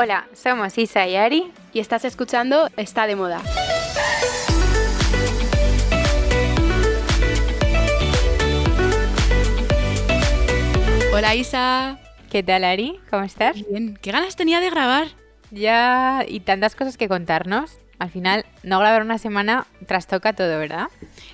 Hola, somos Isa y Ari y estás escuchando Está de Moda. Hola Isa. ¿Qué tal Ari? ¿Cómo estás? Bien, ¿qué ganas tenía de grabar? Ya, y tantas cosas que contarnos. Al final, no grabar una semana trastoca todo, ¿verdad?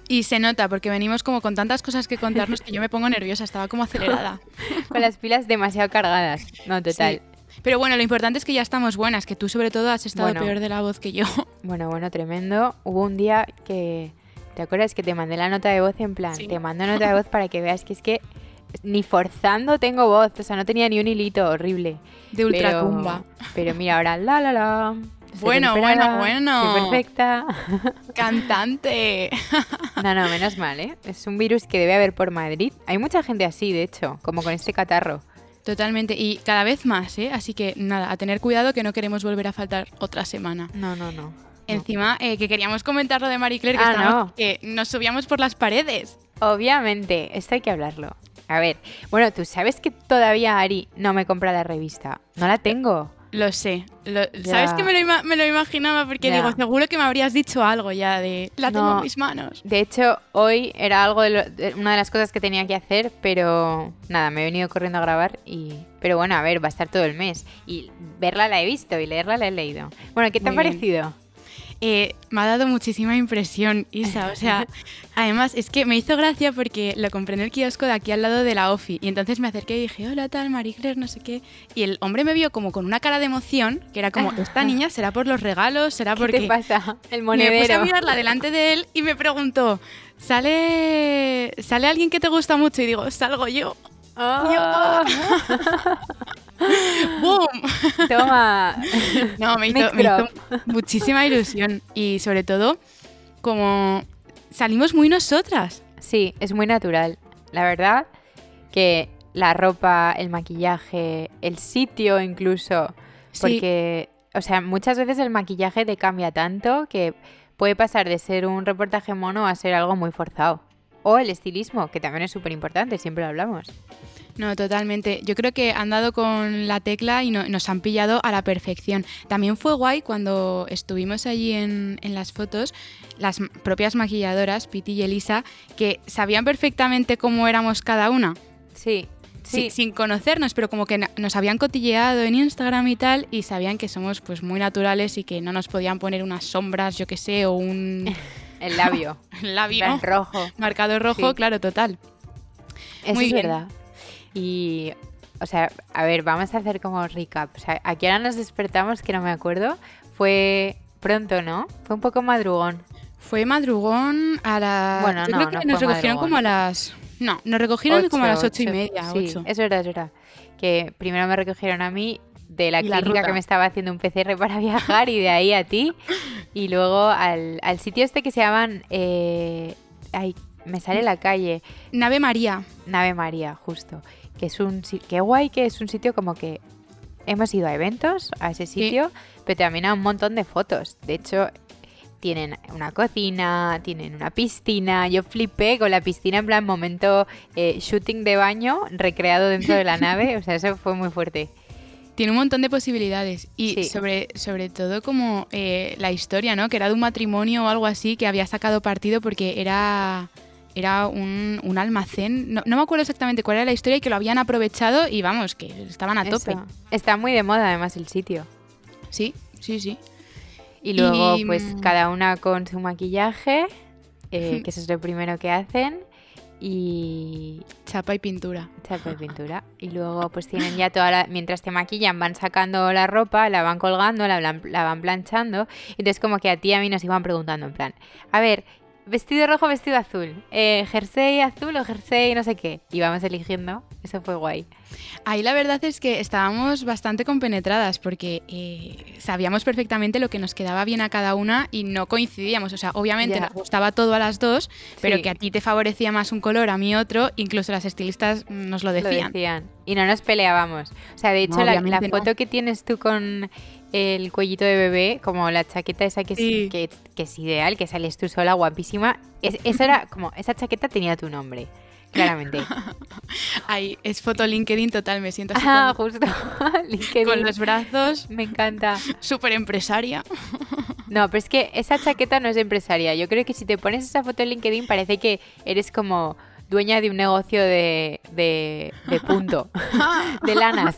Y se nota, porque venimos como con tantas cosas que contarnos que yo me pongo nerviosa, estaba como acelerada. con las pilas demasiado cargadas. No, total. Pero bueno, lo importante es que ya estamos buenas, que tú sobre todo has estado peor de la voz que yo. Bueno, bueno, tremendo. Hubo un día que... ¿Te acuerdas que te mandé la nota de voz en plan? Te mando nota de voz para que veas que es que ni forzando tengo voz, o sea, no tenía ni un hilito horrible. De ultracumba. Pero, pero mira, ahora la la la. Bueno, bueno, bueno. Qué perfecta. Cantante. No, no, menos mal, ¿eh? Es un virus que debe haber por Madrid. Hay mucha gente así, de hecho, como con este catarro. Totalmente, y cada vez más, ¿eh? Así que nada, a tener cuidado que no queremos volver a faltar otra semana. No, no, no. Encima, eh, que queríamos comentar lo de Marie Claire, que, ah, que nos subíamos por las paredes. Obviamente, esto hay que hablarlo. A ver, bueno, tú sabes que todavía Ari no me compra la revista. No la tengo. Lo sé. ¿Sabes que me lo, imaginaba? Porque digo, seguro que me habrías dicho algo ya de la tengo en mis manos. De hecho, hoy era algo de, una de las cosas que tenía que hacer, pero nada, me he venido corriendo a grabar y. Pero bueno, a ver, va a estar todo el mes. Y verla la he visto y leerla la he leído. Bueno, ¿qué te ha parecido? Eh, me ha dado muchísima impresión, Isa. O sea, además es que me hizo gracia porque lo compré en el kiosco de aquí al lado de la OFI. Y entonces me acerqué y dije, hola tal, Marie no sé qué. Y el hombre me vio como con una cara de emoción, que era como, esta niña será por los regalos, será porque... ¿Qué pasa? El monedero. Me puse a mirarla delante de él y me preguntó, ¿sale, ¿sale alguien que te gusta mucho? Y digo, salgo yo. Oh. ¡Boom! Toma. No, me hizo, muchísima ilusión. Y sobre todo, como salimos muy nosotras. Sí, es muy natural. La verdad que la ropa, el maquillaje, el sitio incluso. Porque, o sea, muchas veces el maquillaje te cambia tanto que puede pasar de ser un reportaje mono a ser algo muy forzado. O el estilismo, que también es súper importante, siempre lo hablamos. No, totalmente. Yo creo que han dado con la tecla y nos han pillado a la perfección. También fue guay cuando estuvimos allí en, las fotos, las propias maquilladoras, Piti y Elisa, que sabían perfectamente cómo éramos cada una. Sí. Sí. sin conocernos, pero como que nos habían cotilleado en Instagram y tal, y sabían que somos pues muy naturales y que no nos podían poner unas sombras, yo qué sé, o un... El labio. El labio. rojo. Marcado rojo, claro, total. Eso es verdad. Y, o sea, a ver, vamos a hacer como recap. O sea, aquí ahora nos despertamos, que no me acuerdo. Fue pronto, ¿no? Fue un poco madrugón. Fue madrugón a las... Bueno, Yo no, creo que nos recogieron como a las... No, nos recogieron como a las ocho, y media. Sí, eso era, eso era. Que primero me recogieron a mí de la clínica que me estaba haciendo un PCR para viajar y de ahí a ti. Y luego al, al sitio este que se llaman... Eh, ay, me sale la calle. Nave María. Nave María, justo que es un qué guay que es un sitio como que hemos ido a eventos a ese sitio, pero también a un montón de fotos. De hecho, tienen una cocina, tienen una piscina. Yo flipé con la piscina en plan momento eh, shooting de baño recreado dentro de la nave. O sea, eso fue muy fuerte. Tiene un montón de posibilidades y sobre, sobre todo como eh, la historia, ¿no? Que era de un matrimonio o algo así que había sacado partido porque era era un, almacén, no, me acuerdo exactamente cuál era la historia y que lo habían aprovechado y vamos, que estaban a tope. Está muy de moda además el sitio. Sí, sí, sí. Y luego pues mm, cada una con su maquillaje, eh, que eso es lo primero que hacen. Y chapa y pintura. Chapa y pintura. Y luego pues tienen ya toda la... Mientras te maquillan van sacando la ropa, la van colgando, la, la van planchando. Entonces como que a ti y a mí nos iban preguntando en plan, a ver, vestido rojo, vestido azul, eh, jersey azul o jersey no sé qué. Y vamos eligiendo, eso fue guay. Ahí la verdad es que estábamos bastante compenetradas porque eh, sabíamos perfectamente lo que nos quedaba bien a cada una y no coincidíamos. O sea, obviamente nos gustaba todo a las dos, pero que a ti te favorecía más un color, a mí otro, incluso las estilistas nos lo decían. Y no nos peleábamos. O sea, de hecho, la, foto que tienes tú con el cuellito de bebé, como la chaqueta esa que, es, que, es ideal, que sales tú sola, guapísima. esa era como, esa chaqueta tenía tu nombre. claramente. Ahí, es foto LinkedIn total, me siento así Ah, justo. LinkedIn. con los brazos, Me encanta. súper empresaria. No, pero es que esa chaqueta no es de empresaria. Yo creo que si te pones esa foto en LinkedIn parece que eres como dueña de un negocio de, de, de punto, de lanas.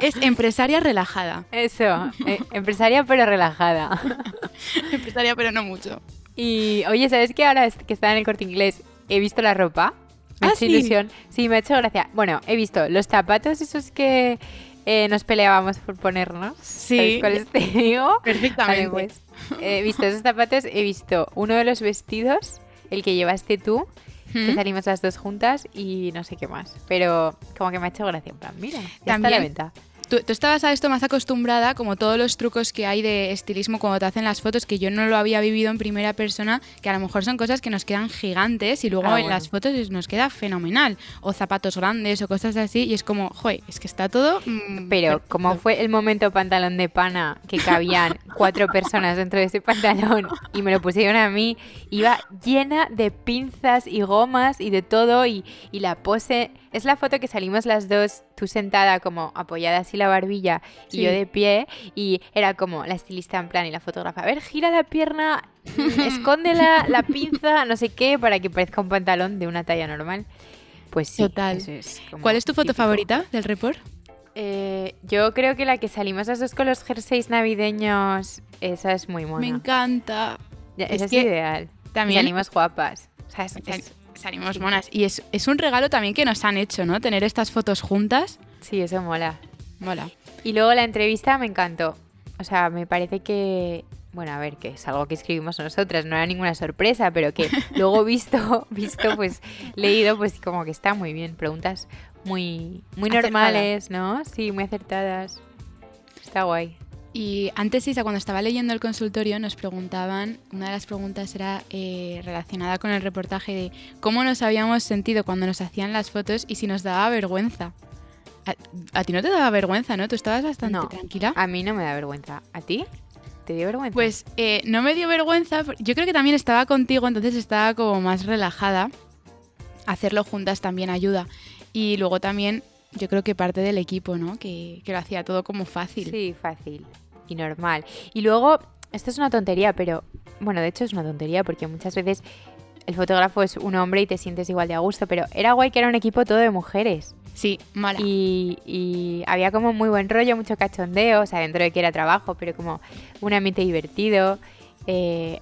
Es empresaria relajada. Eso, eh, empresaria pero relajada. Empresaria, pero no mucho. Y oye, ¿sabes qué? Ahora que está en el corte inglés he visto la ropa. Me ha ¿Ah, hecho sí? ilusión. Sí, me ha hecho gracia. Bueno, he visto los zapatos esos que eh, nos peleábamos por ponernos. Sí. ¿Sabes cuáles te digo? Vale, Perfectamente. pues, he visto esos zapatos, he visto uno de los vestidos, el que llevaste tú, que ¿Mm? salimos las dos juntas y no sé qué más. Pero como que me ha hecho gracia, en plan, mira, ya está a la También- venta. Tú, tú estabas a esto más acostumbrada, como todos los trucos que hay de estilismo cuando te hacen las fotos, que yo no lo había vivido en primera persona, que a lo mejor son cosas que nos quedan gigantes y luego Ah, en bueno. las fotos nos queda fenomenal. O zapatos grandes o cosas así, y es como, joder, es que está todo. mm, Pero como fue el momento pantalón de pana, que cabían cuatro personas dentro de ese pantalón y me lo pusieron a mí, iba llena de pinzas y gomas y de todo y, y la pose... Es la foto que salimos las dos, tú sentada como apoyada así la barbilla y yo de pie y era como la estilista en plan y la fotógrafa, a ver, gira la pierna, mm, escóndela, la pinza, no sé qué, para que parezca un pantalón de una talla normal. Pues sí, Total. eso es como ¿Cuál es tu foto típico. favorita del report? Eh, yo creo que la que salimos las dos con los jerseys navideños, esa es muy Me mona. encanta. Ya, es esa es, ideal. También Salimos guapas. O sea, es- salimos monas. Y es, es un regalo también que nos han hecho, ¿no? Tener estas fotos juntas. sí, eso mola. Mola. Y luego la entrevista me encantó. O sea, me parece que... Bueno, a ver, que es algo que escribimos nosotras, no era ninguna sorpresa, pero que luego visto, visto, pues leído, pues como que está muy bien. Preguntas muy, muy Acertada. normales, ¿no? Sí, muy acertadas. Está guay. Y antes, Isa, cuando estaba leyendo el consultorio, nos preguntaban, una de las preguntas era eh, relacionada con el reportaje de cómo nos habíamos sentido cuando nos hacían las fotos y si nos daba vergüenza. A, a ti no te daba vergüenza, ¿no? Tú estabas bastante No. tranquila. A mí no me da vergüenza. ¿A ti? ¿Te dio vergüenza? Pues eh, no me dio vergüenza, yo creo que también estaba contigo, entonces estaba como más relajada. Hacerlo juntas también ayuda. Y luego también yo creo que parte del equipo, ¿no? Que, que lo hacía todo como fácil. Sí, fácil y normal. Y luego, esto es una tontería, pero bueno, de hecho es una tontería porque muchas veces el fotógrafo es un hombre y te sientes igual de a gusto, pero era guay que era un equipo todo de mujeres. Sí, mala. Y, y había como muy buen rollo, mucho cachondeo, o sea, dentro de que era trabajo, pero como un ambiente divertido. eh,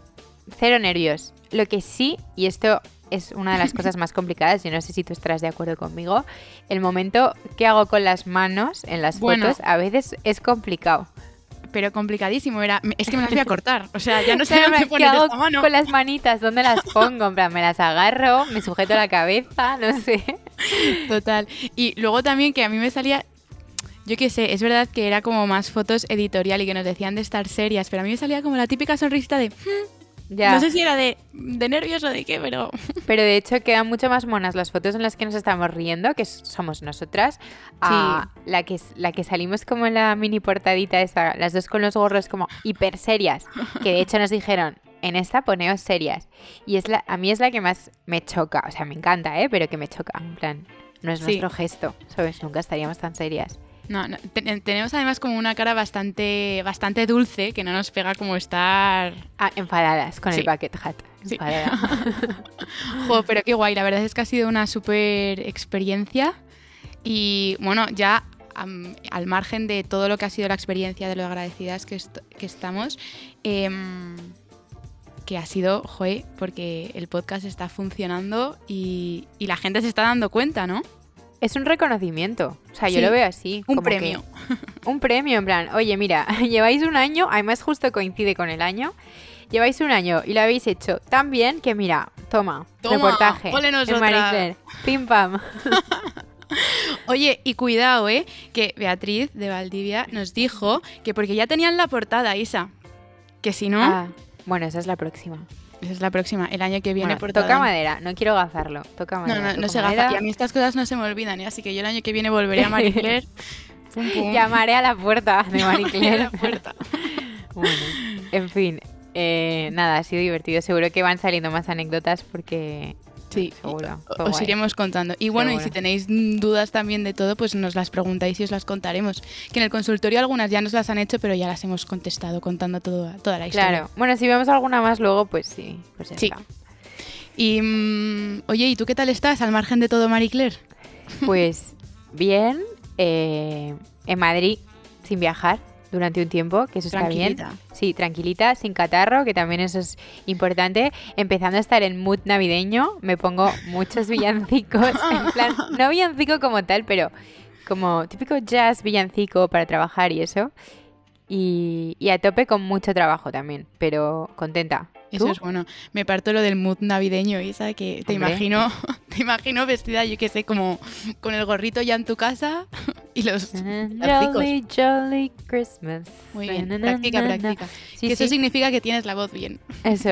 cero nervios. Lo que sí, y esto es una de las cosas más complicadas, yo no sé si tú estarás de acuerdo conmigo, el momento que hago con las manos en las Bueno. fotos a veces es complicado. Pero complicadísimo. Era, es que me las voy a cortar. O sea, ya no sé dónde me- ¿Qué poner hago esta mano. con las manitas? ¿Dónde las pongo? En plan, me las agarro, me sujeto la cabeza, no sé. Total. Y luego también que a mí me salía. Yo qué sé, es verdad que era como más fotos editorial y que nos decían de estar serias, pero a mí me salía como la típica sonrisita de. "Hmm", Ya. No sé si era de, de nervios o de qué, pero. Pero de hecho quedan mucho más monas las fotos en las que nos estamos riendo, que somos nosotras, a la, que, la que salimos como en la mini portadita esa, las dos con los gorros como hiper serias, que de hecho nos dijeron, en esta poneos serias. Y es la, a mí es la que más me choca, o sea, me encanta, ¿eh? Pero que me choca, en plan, no es Sí. nuestro gesto, ¿sabes? Nunca estaríamos tan serias. No, no, te- tenemos además como una cara bastante, bastante dulce que no nos pega como estar. Ah, enfadadas con Sí. el bucket hat. Sí. Enfadada. Jo, pero qué guay, la verdad es que ha sido una súper experiencia. Y bueno, ya al margen de todo lo que ha sido la experiencia, de lo agradecidas que, est- que estamos, em, que ha sido, joe, porque el podcast está funcionando y, y la gente se está dando cuenta, ¿no? Es un reconocimiento. O sea, yo lo veo así. Un como que- premio. un premio, en plan, oye, mira, lleváis un año, además justo coincide con el año, lleváis un año y lo habéis hecho tan bien que, mira, toma, Toma, reportaje. en Claire. Pim pam. Oye, y cuidado, ¿eh? Que Beatriz de Valdivia nos dijo que porque ya tenían la portada, Isa, que si no, Ah, bueno, esa es la próxima. Esa es la próxima, el año que viene Bueno, portada. toca madera, no quiero gafarlo. Toca No, madera. no, no toco se madera. gafa. Y a mí estas cosas no se me olvidan, ¿eh? Así que yo el año que viene volveré a Marie Claire. Pum, pum. Llamaré a la puerta de Marie a Claire. la puerta. Bueno, en fin, eh, nada, ha sido divertido. Seguro que van saliendo más anécdotas porque Sí, seguro. Os guay. iremos contando. Y bueno, y si tenéis dudas también de todo, pues nos las preguntáis y os las contaremos. Que en el consultorio algunas ya nos las han hecho, pero ya las hemos contestado contando todo, toda la historia. Claro. Bueno, si vemos alguna más luego, pues sí. Pues ya Sí. está. Y mm, oye, ¿y tú qué tal estás al margen de todo, Marie Claire? Pues bien, eh, en Madrid sin viajar durante un tiempo, que eso está bien. Sí, tranquilita, sin catarro, que también eso es importante. Empezando a estar en mood navideño, me pongo muchos villancicos, en plan, no villancico como tal, pero como típico jazz villancico para trabajar y eso. Y, y a tope con mucho trabajo también, pero contenta. Eso es bueno. Me parto lo del mood navideño, Isa, que te Hombre. imagino, te imagino vestida, yo qué sé, como con el gorrito ya en tu casa y los. Jolly, jolly Christmas. Muy bien, Na, na, practica, na, na. practica. Sí, que eso significa que tienes la voz bien. eso.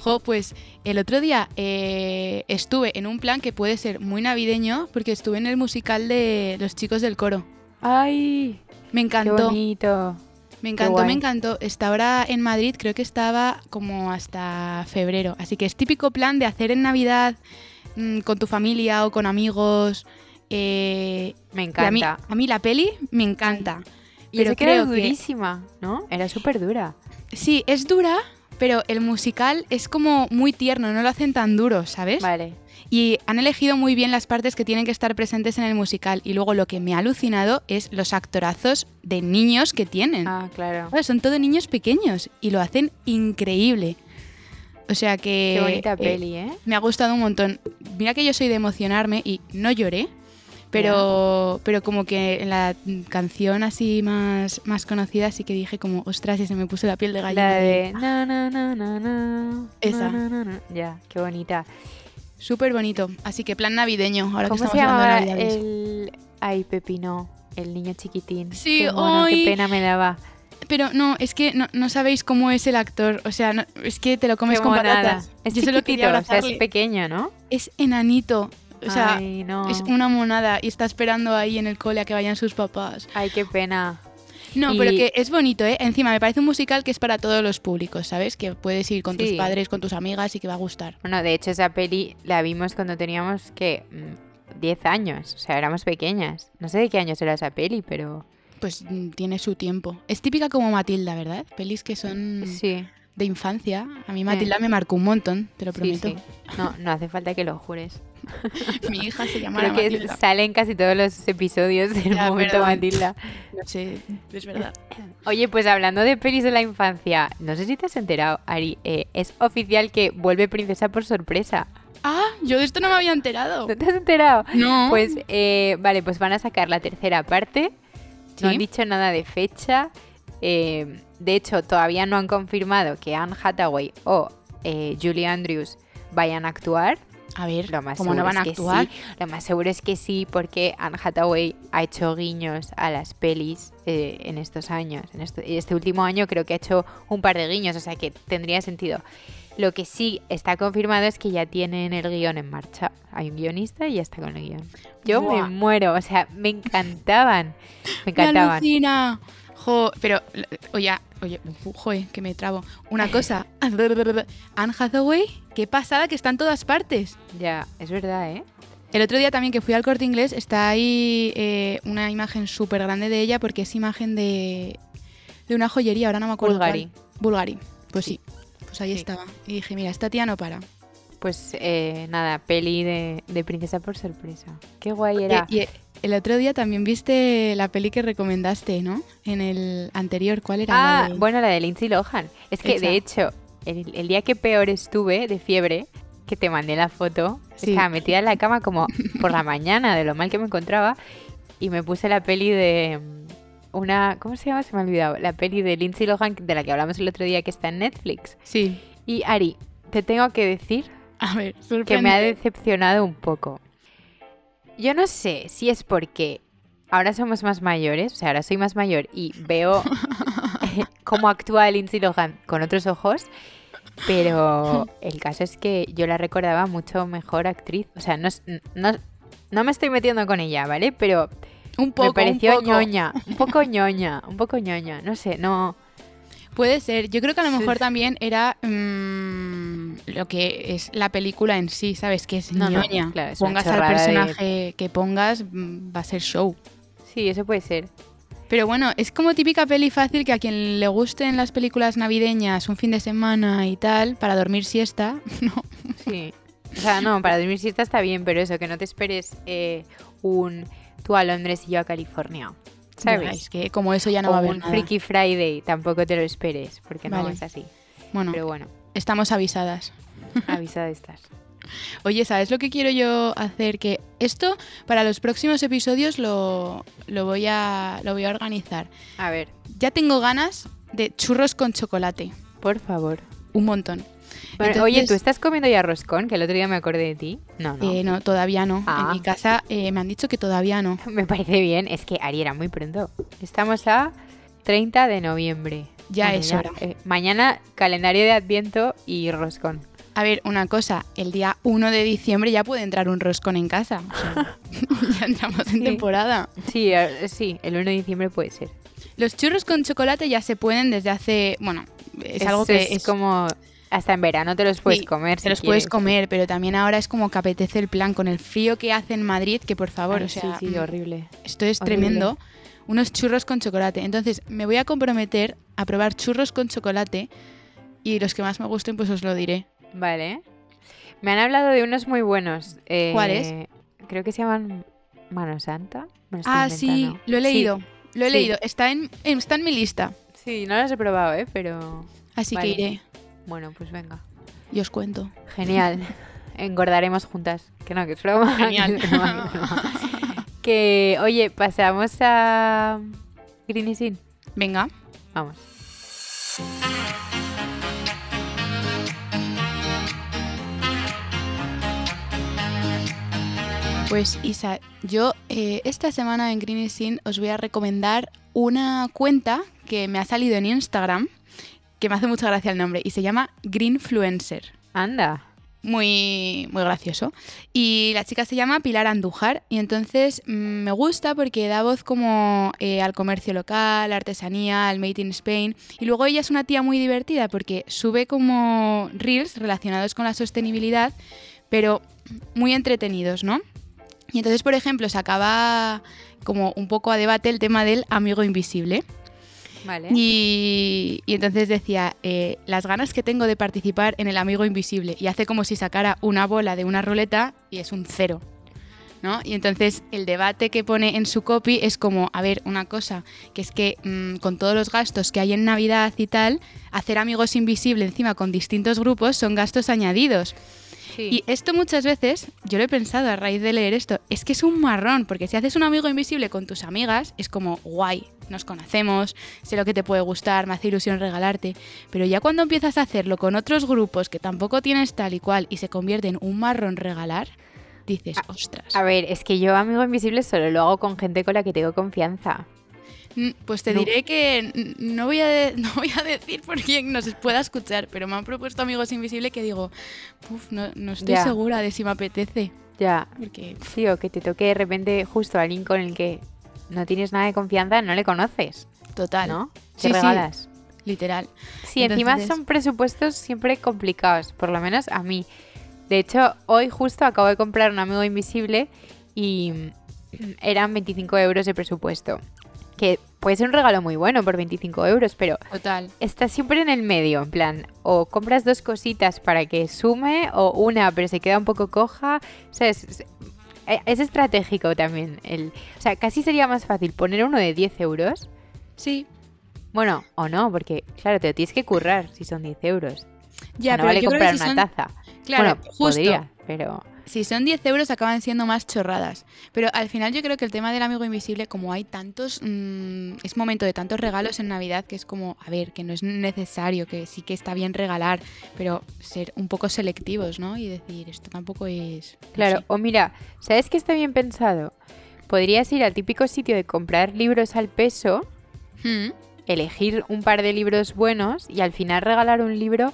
Jo, pues el otro día eh, estuve en un plan que puede ser muy navideño porque estuve en el musical de Los chicos del coro. Ay, Me qué encantó, bonito. me encantó, me encantó. Está ahora en Madrid, creo que estaba como hasta febrero. Así que es típico plan de hacer en Navidad mm, con tu familia o con amigos. eh, Me y a, mí, encanta. a mí la peli me encanta. Y pero que era creo que- durísima, ¿no? Era súper dura. Sí, es dura, pero el musical es como muy tierno, no lo hacen tan duro, ¿sabes? Vale. Y han elegido muy bien las partes que tienen que estar presentes en el musical. Y luego lo que me ha alucinado es los actorazos de niños que tienen. Ah, claro. Joder, Son todos niños pequeños y lo hacen increíble. O sea que... Qué bonita eh, peli, ¿eh? me ha gustado un montón. Mira que yo soy de emocionarme y no lloré, pero, pero como que en la canción así más, más conocida sí que dije como, ostras, y se me puso la piel de gallina. La de na na na na na. Esa. na, na, na. Ya, qué bonita. Súper bonito. Así que plan navideño, ahora ¿Cómo que se estamos hablando de el Ay, Pepino, el niño chiquitín? Sí, qué mono, qué pena me daba. Pero no, es que no, no sabéis cómo es el actor. O sea, no- es que te lo comes Qué con monada. patatas. Es Yo solo o sea, es pequeño, ¿no? Es enanito. O sea, Ay, no. es una monada y está esperando ahí en el cole a que vayan sus papás. Ay, qué pena. No, Y- pero que es bonito, ¿eh? Encima, me parece un musical que es para todos los públicos, ¿sabes? Que puedes ir con tus padres, con tus amigas y que va a gustar. Bueno, de hecho esa peli la vimos cuando teníamos, que 10 años, o sea, éramos pequeñas. No sé de qué años era esa peli, pero Pues mm, tiene su tiempo. Es típica como Matilda, ¿verdad? Pelis que son sí, de infancia. A mí Matilda me marcó un montón, te lo prometo. sí. No, no hace falta que lo jures. Mi hija se llama Creo que Matilda. salen casi todos los episodios del Ya, momento perdón. Matilda. No sé, es verdad. Oye, pues hablando de pelis de la infancia, no sé si te has enterado, Ari, eh, es oficial que vuelve Princesa por sorpresa. Ah, yo de esto no me había enterado. ¿No te has enterado? No. Pues, eh, vale, pues van a sacar la tercera parte. No han dicho nada de fecha. Eh, de hecho, todavía no han confirmado que Anne Hathaway o eh, Julie Andrews vayan a actuar. a ver, Lo más ¿cómo no seguro van a es que actuar? sí. Lo más seguro es que sí, porque Anne Hathaway ha hecho guiños a las pelis eh, en estos años. En este, este último año creo que ha hecho un par de guiños, o sea que tendría sentido. Lo que sí está confirmado es que ya tienen el guion en marcha. Hay un guionista y ya está con el guion. Yo Buah. me muero, o sea, me encantaban. Me ¡Me encantaban. Pero, oye, oye, joder, que me trabo. Una cosa, Anne Hathaway, qué pasada que está en todas partes. Ya, es verdad, ¿eh? El otro día también que fui al corte inglés está ahí eh, una imagen súper grande de ella porque es imagen de, de una joyería, ahora no me acuerdo. cuál. Bulgari. Bulgari, pues sí. Sí. Pues ahí Sí. estaba. Y dije, mira, esta tía no para. Pues eh, nada, peli de, de Princesa por sorpresa. Qué guay era. Y, y el otro día también viste la peli que recomendaste, ¿no? En el anterior, ¿cuál era? La Ah, de- bueno, la de Lindsay Lohan. Es que, de hecho, el, el día que peor estuve de fiebre, que te mandé la foto, Sí. estaba metida en la cama como por la mañana de lo mal que me encontraba y me puse la peli de mm, una... ¿Cómo se llama? Se me ha olvidado. La peli de Lindsay Lohan de la que hablamos el otro día que está en Netflix. Sí. Y Ari, te tengo que decir A ver, que me ha sorprende. decepcionado un poco. Yo no sé si es porque ahora somos más mayores, o sea, ahora soy más mayor y veo eh, cómo actúa Lindsay Lohan con otros ojos, pero el caso es que yo la recordaba mucho mejor actriz. O sea, no, no, no me estoy metiendo con ella, ¿vale? Pero Un poco, me pareció un poco. ñoña, un poco ñoña, un poco ñoña, no sé, no... Puede ser. Yo creo que a lo mejor también era mm, lo que es la película en sí, ¿sabes? Que es No, no, ñoña. claro, es una pongas al de- personaje que pongas, mm, va a ser show. Sí, eso puede ser. Pero bueno, es como típica peli fácil que a quien le gusten las películas navideñas un fin de semana y tal, para dormir siesta, no. Sí. O sea, no, para dormir siesta está bien, pero eso, que no te esperes eh, un tú a Londres y yo a California. ¿Sabes? Es que como eso ya no va a haber un nada. Freaky Friday, tampoco te lo esperes, porque no es así. Bueno, Pero bueno, estamos avisadas. avisada estás. Oye, ¿sabes lo que quiero yo hacer? Que esto para los próximos episodios lo, lo, voy, a, lo voy a organizar. A ver, Ya tengo ganas de churros con chocolate. por favor. Un montón. Bueno, Entonces- Oye, ¿tú estás comiendo ya roscón? Que el otro día me acordé de ti. No, no. Eh, no, todavía no. Ah. En mi casa eh, me han dicho que todavía no. Me parece bien. Es que Ari era muy pronto. Estamos a 30 de noviembre. Ya es hora. eh, mañana calendario de Adviento y roscón. A ver, una cosa, el día 1 de diciembre ya puede entrar un roscón en casa. O sea, ya entramos en Sí. temporada. Sí, sí, el 1 de diciembre puede ser. Los churros con chocolate ya se pueden desde hace, bueno, es, algo que es, como hasta en verano te los puedes Sí, comer. te si los puedes comer, pero también ahora es como que apetece el plan con el frío que hace en Madrid, que por favor, Ay, o sea, sí, sí, mm, horrible. esto es horrible. tremendo. Unos churros con chocolate. Entonces, me voy a comprometer a probar churros con chocolate y los que más me gusten, pues os lo diré. Vale. Me han hablado de unos muy buenos. eh, ¿Cuáles? Creo que se llaman Mano Santa. Ah, sí, lo he Sí, leído. Lo he sí. leído. Está en, está en mi lista. Sí, no los he probado, ¿eh? Pero Así Vale. que iré bueno, pues venga. y os cuento. Genial. Engordaremos juntas. Que no, que es broma. Genial. que, que. Que, oye, pasamos a Green is In. Venga. Vamos. Pues Isa, yo eh, esta semana en Green is Sin os voy a recomendar una cuenta que me ha salido en Instagram, que me hace mucha gracia el nombre, y se llama Greenfluencer. Anda. Muy, muy gracioso. Y la chica se llama Pilar Andújar y entonces mm, me gusta porque da voz como eh, al comercio local, artesanía, al Made in Spain. Y luego ella es una tía muy divertida porque sube como reels relacionados con la sostenibilidad, pero muy entretenidos, ¿no? Y entonces, por ejemplo, sacaba como un poco a debate el tema del amigo invisible. Y, entonces decía, eh, las ganas que tengo de participar en el amigo invisible. Y hace como si sacara una bola de una ruleta y es un cero. ¿no? Y entonces el debate que pone en su copy es como, a ver, una cosa, que es que mm, con todos los gastos que hay en Navidad y tal, hacer amigos invisibles encima con distintos grupos son gastos añadidos. Sí. Y esto muchas veces, yo lo he pensado a raíz de leer esto, es que es un marrón, porque si haces un amigo invisible con tus amigas, es como guay, nos conocemos, sé lo que te puede gustar, me hace ilusión regalarte, pero ya cuando empiezas a hacerlo con otros grupos que tampoco tienes tal y cual y se convierte en un marrón regalar, dices, ostras. A ver, es que yo amigo invisible solo lo hago con gente con la que tengo confianza. Mm, Pues te No. diré que no voy, a de- no voy a decir por quién nos pueda escuchar, pero me han propuesto amigos invisibles que digo, "Uf, no, no estoy Ya. segura de si me apetece, Ya. porque Sí, o que te toque de repente justo a alguien con el que no tienes nada de confianza, no le conoces, total, ¿no? Te Sí, sí. regalas. literal. Sí, encima son presupuestos siempre complicados, por lo menos a mí. De hecho, hoy justo acabo de comprar un amigo invisible y mm, eran 25 euros de presupuesto. Que puede ser un regalo muy bueno por 25 euros, pero Total. está siempre en el medio, en plan, o compras dos cositas para que sume, o una, pero se queda un poco coja. O sea, es, es- eh, es estratégico también. El, o sea, casi sería más fácil poner uno de 10 euros. Sí. Bueno, o no, porque claro, te lo tienes que currar si son 10 euros. Ya, O sea, no vale comprar si una son- taza. Claro, bueno, justo. podría, pero... Si son 10 euros acaban siendo más chorradas. Pero al final yo creo que el tema del amigo invisible, como hay tantos, mm, es momento de tantos regalos en Navidad que es como, a ver, que no es necesario, que sí que está bien regalar, pero ser un poco selectivos, ¿no? Y decir, esto tampoco es... no Claro, sé. o mira, ¿sabes qué está bien pensado? Podrías ir al típico sitio de comprar libros al peso, Mm, elegir un par de libros buenos y al final regalar un libro,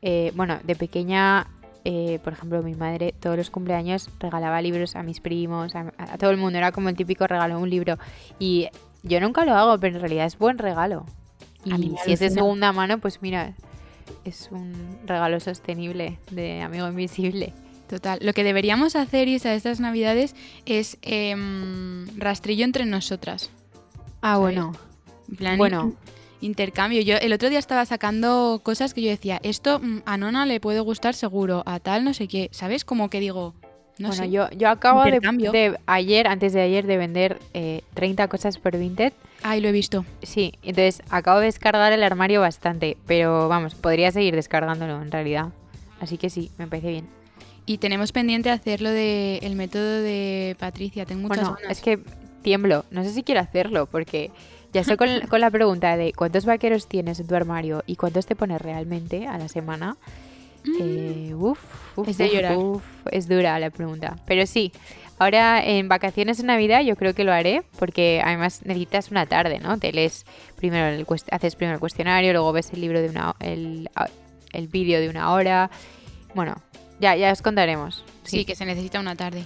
eh, bueno, de pequeña, eh, por ejemplo, mi madre todos los cumpleaños regalaba libros a mis primos, a, a todo el mundo, era como el típico regalo, un libro. Y yo nunca lo hago, pero en realidad es buen regalo. Y A mí me si es de segunda mano, pues mira, es un regalo sostenible de amigo invisible. Total. Lo que deberíamos hacer, Isa, estas navidades es em, rastrillo entre nosotras. Ah, ¿sabes? bueno. En plan, Bueno. In- intercambio. Yo el otro día estaba sacando cosas que yo decía, esto mm, a Nona le puede gustar seguro, a tal no sé qué. ¿Sabes? Como que digo, no bueno, sé. yo, yo acabo de, de ayer, antes de ayer, de vender eh, 30 cosas por Vinted. Ay, lo he visto. Sí, entonces acabo de descargar el armario bastante, pero vamos, podría seguir descargándolo en realidad. Así que sí, me parece bien. Y tenemos pendiente hacerlo de el método de Patricia. Tengo muchas bueno, ganas. es que tiemblo, no sé si quiero hacerlo, porque ya estoy con, con la pregunta de cuántos vaqueros tienes en tu armario y cuántos te pones realmente a la semana. Eh, uf, uf, Mm. Es de uf, llorar. uf, es dura la pregunta. Pero sí, ahora en vacaciones de Navidad yo creo que lo haré porque además necesitas una tarde, ¿no? Te lees primero el haces primero el cuestionario, luego ves el libro de una el, el vídeo de una hora. Bueno, ya, ya os contaremos. Sí, que se necesita una tarde.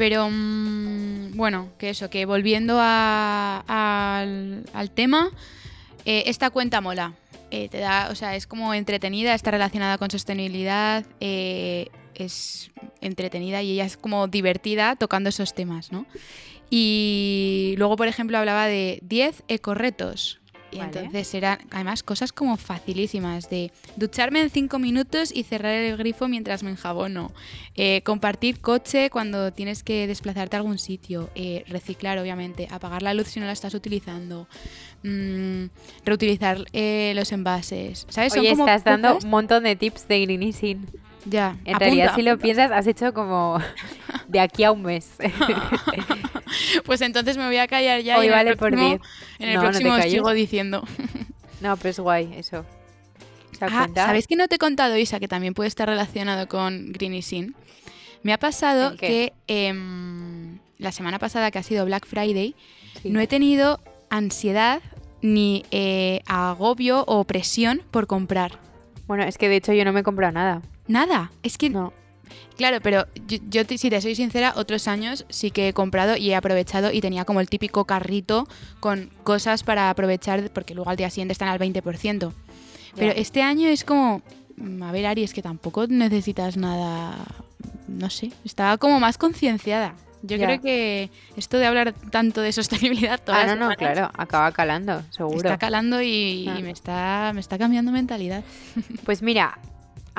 Pero mm, bueno, que eso, que volviendo al, al tema, eh, esta cuenta mola. Eh, te da, o sea, es como entretenida, está relacionada con sostenibilidad, eh, es entretenida y ella es como divertida tocando esos temas, ¿no? Y luego, por ejemplo, hablaba de 10 ecorretos. Y Vale. entonces eran, además, cosas como facilísimas de ducharme en 5 minutos y cerrar el grifo mientras me enjabono. Eh, compartir coche cuando tienes que desplazarte a algún sitio. eh, reciclar, obviamente. Apagar la luz si no la estás utilizando. mm, reutilizar eh, los envases. ¿Sabes? Son Oye, como estás dando un montón de tips de greenising. Ya. En apunta, realidad, si lo piensas, has hecho como de aquí a un mes. Pues entonces me voy a callar ya. Hoy y en el vale por próximo- 10. En el No, no próximo calles. sigo diciendo. No, pero es guay eso. ¿Se da Ah? ¿Sabéis que no te he contado, Isa, que también puede estar relacionado con Green y Sin? Me ha pasado que em, la semana pasada, que ha sido Black Friday, Sí. no he tenido ansiedad ni eh, agobio o presión por comprar. Bueno, es que de hecho yo no me he comprado nada. Nada. Es que, No. claro, pero yo, yo te- si te soy sincera, otros años sí que he comprado y he aprovechado y tenía como el típico carrito con cosas para aprovechar, porque luego al día siguiente están al 20%. Pero este año es como, mm, a ver, Ari, es que tampoco necesitas nada, no sé, estaba como más concienciada. Yo creo que esto de hablar tanto de sostenibilidad todas Ah, no, no, semanas claro, acaba calando, seguro. está calando y, Ah. y me está me está cambiando mentalidad. Pues mira,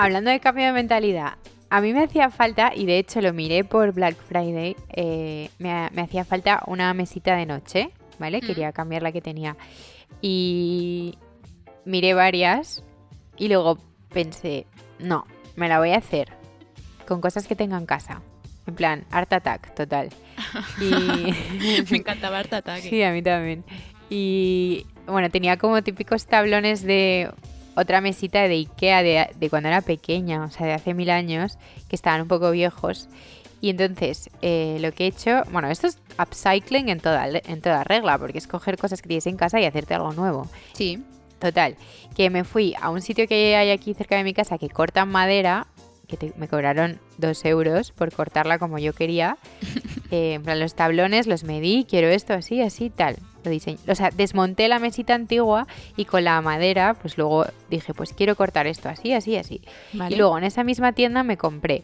hablando de cambio de mentalidad, a mí me hacía falta, y de hecho lo miré por Black Friday, eh, me, ha- me hacía falta una mesita de noche, ¿vale? Mm. Quería cambiar la que tenía. Y miré varias y luego pensé, no, me la voy a hacer con cosas que tenga en casa. En plan, Art Attack, total. Y... me encantaba Art Attack. Sí, a mí también. Y bueno, tenía como típicos tablones de otra mesita de Ikea de, de cuando era pequeña, o sea, de hace mil años, que estaban un poco viejos. Y entonces, eh, lo que he hecho, bueno, esto es upcycling en toda, en toda regla, porque es coger cosas que tienes en casa y hacerte algo nuevo. Sí. Total, que me fui a un sitio que hay aquí cerca de mi casa que cortan madera, que te- me cobraron dos euros por cortarla como yo quería. Eh, en plan, los tablones los medí, quiero esto así, así, tal. Lo diseñé. O sea, desmonté la mesita antigua y con la madera, pues luego dije, pues quiero cortar esto así, así, así. Vale. Y luego en esa misma tienda me compré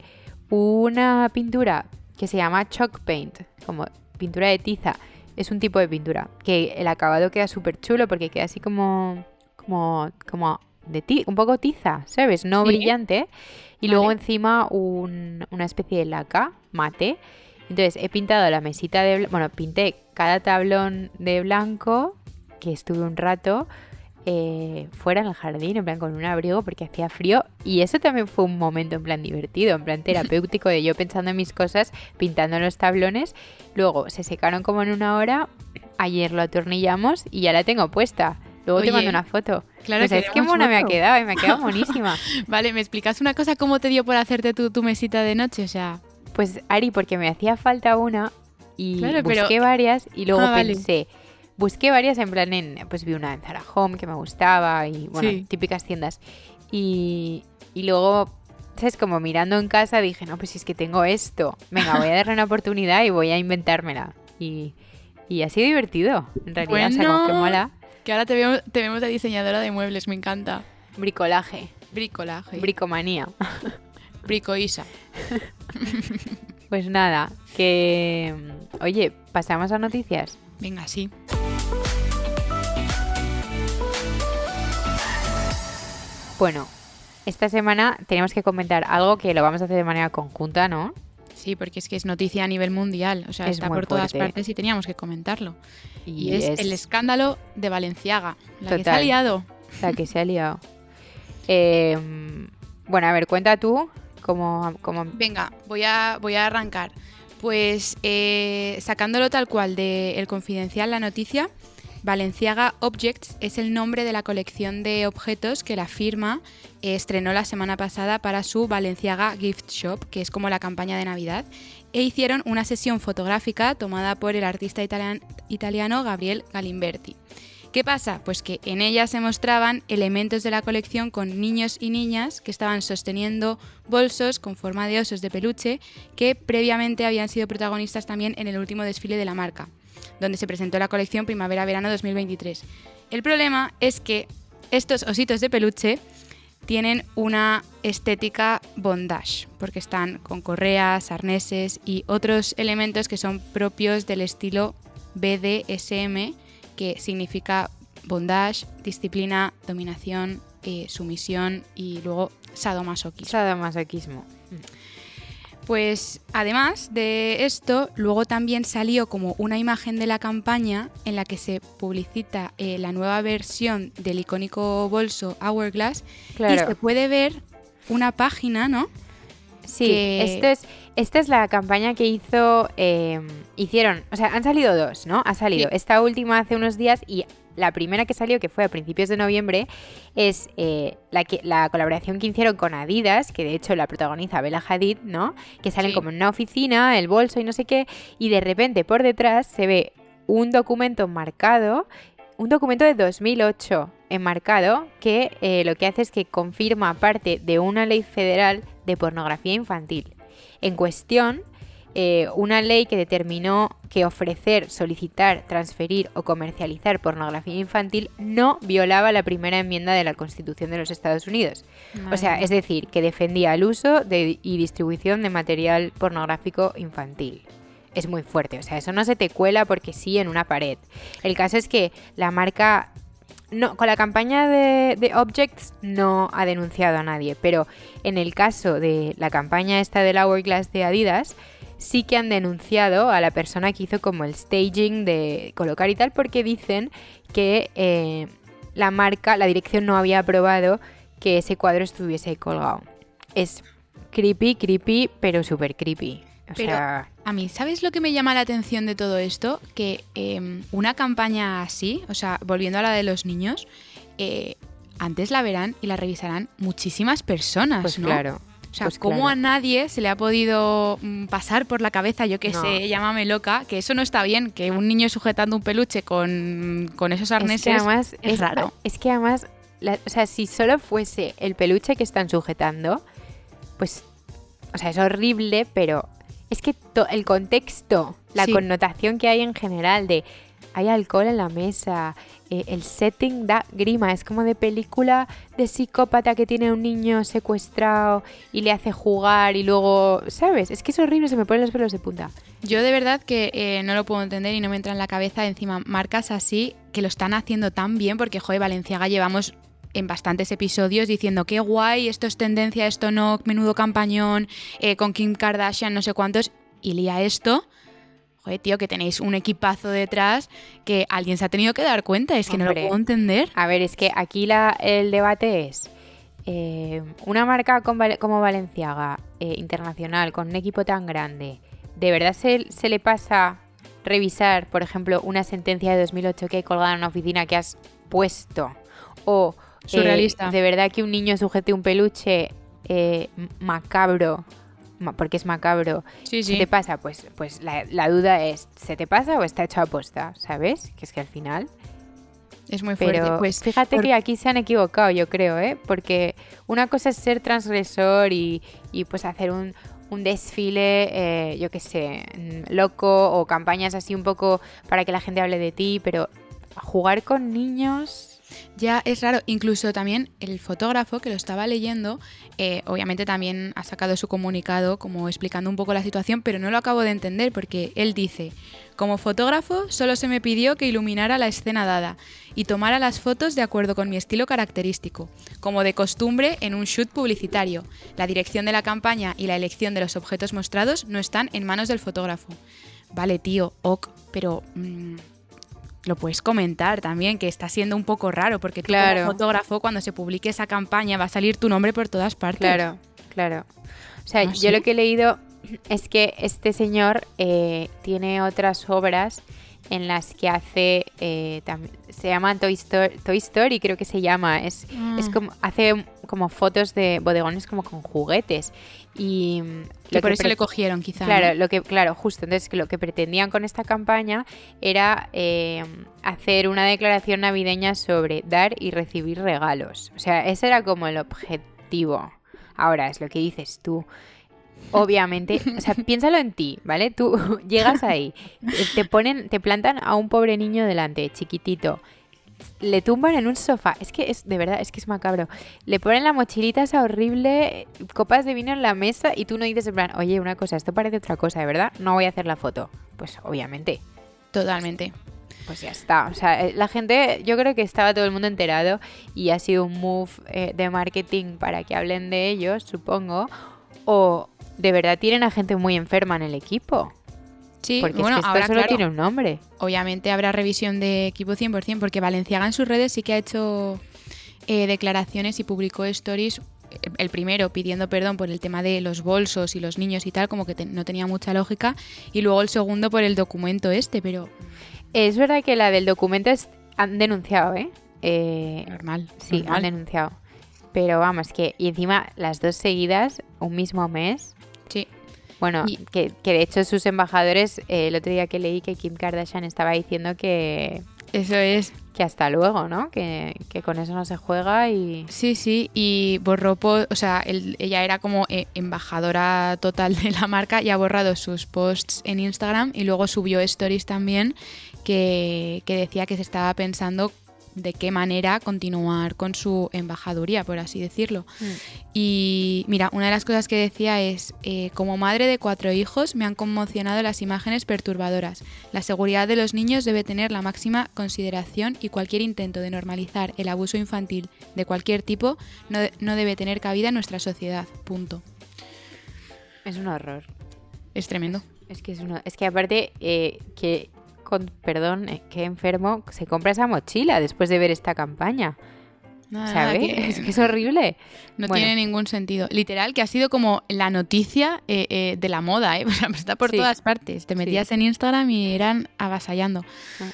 una pintura que se llama chalk paint, como pintura de tiza. Es un tipo de pintura que el acabado queda súper chulo porque queda así como, como, como de ti, un poco tiza, ¿sabes? No Sí. brillante. Y luego encima un- una especie de laca mate. Entonces he pintado la mesita de... Bueno, pinté cada tablón de blanco, que estuve un rato eh, fuera en el jardín, en plan con un abrigo porque hacía frío. Y eso también fue un momento en plan divertido, en plan terapéutico de yo pensando en mis cosas, pintando los tablones. Luego se secaron como en una hora. Ayer lo atornillamos y ya la tengo puesta. Luego te Oye, mando una foto. claro, Pues es que mona me ha quedado y me ha quedado monísima. Vale, ¿me explicas una cosa cómo te dio por hacerte tu, tu mesita de noche? O sea, Pues Ari, porque me hacía falta una y Claro, pero- busqué varias y luego Ah, vale. pensé, busqué varias en plan en, pues vi una en Zara Home que me gustaba y bueno, Sí. típicas tiendas. Y, y luego, ¿sabes? Como mirando en casa dije, no, pues si es que tengo esto, venga, voy a darle una oportunidad y voy a inventármela. Y, y ha sido divertido, en realidad, o sea, como que Bueno. mola. que ahora te vemos, te vemos de diseñadora de muebles, me encanta. Bricolaje. Bricolaje. Bricomanía. Bricoisa. Pues nada, que... Oye, ¿pasamos a noticias? Venga, sí. Bueno, esta semana tenemos que comentar algo que lo vamos a hacer de manera conjunta, ¿no? Sí, porque es que es noticia a nivel mundial, o sea, Es está por todas partes y teníamos que comentarlo. Y, Y es, es- el escándalo de Valenciaga, la que se ha liado. La que se ha liado. Eh, bueno, a ver, cuenta tú cómo... Venga, voy a, voy a arrancar. Pues eh, sacándolo tal cual de El Confidencial, la noticia, Valenciaga Objects es el nombre de la colección de objetos que la firma eh, estrenó la semana pasada para su Valenciaga Gift Shop, que es como la campaña de Navidad, e hicieron una sesión fotográfica tomada por el artista italian- italiano Gabriel Galimberti. ¿Qué pasa? Pues que en ella se mostraban elementos de la colección con niños y niñas que estaban sosteniendo bolsos con forma de osos de peluche que previamente habían sido protagonistas también en el último desfile de la marca, donde se presentó la colección Primavera-Verano 2023. El problema es que estos ositos de peluche tienen una estética bondage, porque están con correas, arneses y otros elementos que son propios del estilo BDSM, que significa bondage, disciplina, dominación, eh, sumisión y luego sadomasoquismo. Sadomasoquismo. Pues además de esto, luego también salió como una imagen de la campaña en la que se publicita eh, la nueva versión del icónico bolso Hourglass y se Claro. puede ver una página, ¿no? Sí, que- esto es, esta es la campaña que hizo, eh, hicieron, o sea, han salido dos, ¿no? Ha salido Sí. esta última hace unos días y la primera que salió, que fue a principios de noviembre, es eh, la, que, la colaboración que hicieron con Adidas, que de hecho la protagoniza Bella Hadid, ¿no? Que salen Sí. como en una oficina, el bolso y no sé qué, y de repente por detrás se ve un documento marcado, un documento de 2008 enmarcado, que eh, lo que hace es que confirma parte de una ley federal de pornografía infantil. En cuestión, eh, una ley que determinó que ofrecer, solicitar, transferir o comercializar pornografía infantil no violaba la primera enmienda de la Constitución de los Estados Unidos. O sea, es decir, que defendía el uso de- y distribución de material pornográfico infantil. Es muy fuerte, o sea, eso no se te cuela porque sí en una pared. El caso es que la marca, no, con la campaña de, Objects no ha denunciado a nadie, pero en el caso de la campaña esta del Hourglass de Adidas, sí que han denunciado a la persona que hizo como el staging de colocar y tal, porque dicen que eh, la marca, la dirección no había aprobado que ese cuadro estuviese colgado. Es creepy, creepy, pero súper creepy. O Pero- sea, A mí, ¿sabes lo que me llama la atención de todo esto? Que em, una campaña así, o sea, volviendo a la de los niños, eh, antes la verán y la revisarán muchísimas personas, pues ¿no? claro. O sea, pues ¿cómo claro. a nadie se le ha podido mm, pasar por la cabeza, yo que No. sé, llámame loca, que eso no está bien, que un niño sujetando un peluche con, con esos arneses Es que además es raro. Es que además, la- o sea, si solo fuese el peluche que están sujetando, pues, o sea, es horrible, pero es que el contexto, la Sí. connotación que hay en general de hay alcohol en la mesa, eh, el setting da grima, es como de película de psicópata que tiene a un niño secuestrado y le hace jugar y luego, ¿sabes? Es que es horrible, se me ponen los pelos de punta. Yo de verdad que eh, no lo puedo entender y no me entra en la cabeza encima marcas así que lo están haciendo tan bien porque, joder, Valenciaga llevamos en bastantes episodios diciendo qué guay, esto es tendencia, esto no, menudo campañón, eh, con Kim Kardashian, no sé cuántos, y lía esto. Joder, tío, que tenéis un equipazo detrás que alguien se ha tenido que dar cuenta, es que no lo puedo entender. A ver, es que aquí la, el debate es eh, una marca como Valenciaga, eh, internacional, con un equipo tan grande, ¿de verdad se, se le pasa revisar, por ejemplo, una sentencia de 2008 que hay colgada en una oficina que has puesto? O eh, Surrealista. de verdad que un niño sujete un peluche eh, macabro, ma- porque es macabro, Sí, ¿Se te pasa? Pues, pues la, la duda es, ¿se te pasa o está hecho a posta? ¿Sabes? Que es que al final... es muy fuerte. Pero pues fíjate por- que aquí se han equivocado, yo creo, ¿eh? Porque una cosa es ser transgresor y, y, pues hacer un, un desfile, eh, yo qué sé, mm, loco o campañas así un poco para que la gente hable de ti, pero jugar con niños... Ya es raro, incluso también el fotógrafo que lo estaba leyendo, eh, obviamente también ha sacado su comunicado como explicando un poco la situación, pero no lo acabo de entender porque él dice, como fotógrafo solo se me pidió que iluminara la escena dada y tomara las fotos de acuerdo con mi estilo característico, como de costumbre en un shoot publicitario. La dirección de la campaña y la elección de los objetos mostrados no están en manos del fotógrafo. Vale, tío, ok, pero... mm, lo puedes comentar también, que está siendo un poco raro, porque tú Claro. como fotógrafo, cuando se publique esa campaña, va a salir tu nombre por todas partes. Claro, claro. O sea, ¿Ah, yo sí? lo que he leído es que este señor eh, tiene otras obras en las que hace, eh, se llaman Toy Story, Toy Story, creo que se llama. Es, es Ah. como, hace como fotos de bodegones como con juguetes. Y mm, Que por que eso le cogieron, quizá. Claro, ¿no? lo que, claro, justo. Entonces, lo que pretendían con esta campaña era eh, hacer una declaración navideña sobre dar y recibir regalos. O sea, ese era como el objetivo. Ahora, es lo que dices tú. Obviamente, o sea, piénsalo en ti, ¿vale? Tú llegas ahí, te ponen, te plantan a un pobre niño delante, chiquitito, le tumban en un sofá. Es que es, de verdad, es que es macabro. Le ponen la mochilita esa horrible, copas de vino en la mesa y tú no dices en plan, oye, una cosa, esto parece otra cosa, de verdad, no voy a hacer la foto. Pues obviamente, Totalmente. pues ya está. O sea, eh, la gente, yo creo que estaba todo el mundo enterado y ha sido un move eh, de marketing para que hablen de ellos, supongo. O de verdad tienen a gente muy enferma en el equipo. Sí, Porque bueno, es que esto ahora solo claro, tiene un nombre. obviamente habrá revisión de equipo 100%, porque Valenciaga en sus redes sí que ha hecho eh, declaraciones y publicó stories. eh, El primero pidiendo perdón por el tema de los bolsos y los niños y tal, como que te- no tenía mucha lógica. Y luego el segundo por el documento este, pero Es verdad que la del documento es, han denunciado, ¿eh? Eh, normal. sí, normal. han denunciado. Pero vamos, que y encima las dos seguidas, un mismo mes. Bueno, Y- que, que de hecho sus embajadores, eh, el otro día que leí que Kim Kardashian estaba diciendo que, Eso es. que hasta luego, ¿no? Que, que con eso no se juega y... Sí, sí, y borró, o sea, el- ella era como eh, embajadora total de la marca y ha borrado sus posts en Instagram y luego subió stories también que, que decía que se estaba pensando de qué manera continuar con su embajaduría, por así decirlo. Y mira, una de las cosas que decía es, eh, como madre de cuatro hijos me han conmocionado las imágenes perturbadoras. La seguridad de los niños debe tener la máxima consideración y cualquier intento de normalizar el abuso infantil de cualquier tipo no, de- no debe tener cabida en nuestra sociedad. Punto. Es un horror. Es tremendo. Es que es es que aparte eh, que con perdón, que enfermo se compra esa mochila después de ver esta campaña, Nada, ¿sabes? que- Es que es horrible. No Bueno. tiene ningún sentido. Literal, que ha sido como la noticia eh, eh, de la moda, ¿eh? O sea, está por Sí. todas partes. Te metías en Instagram y eran avasallando. Ah.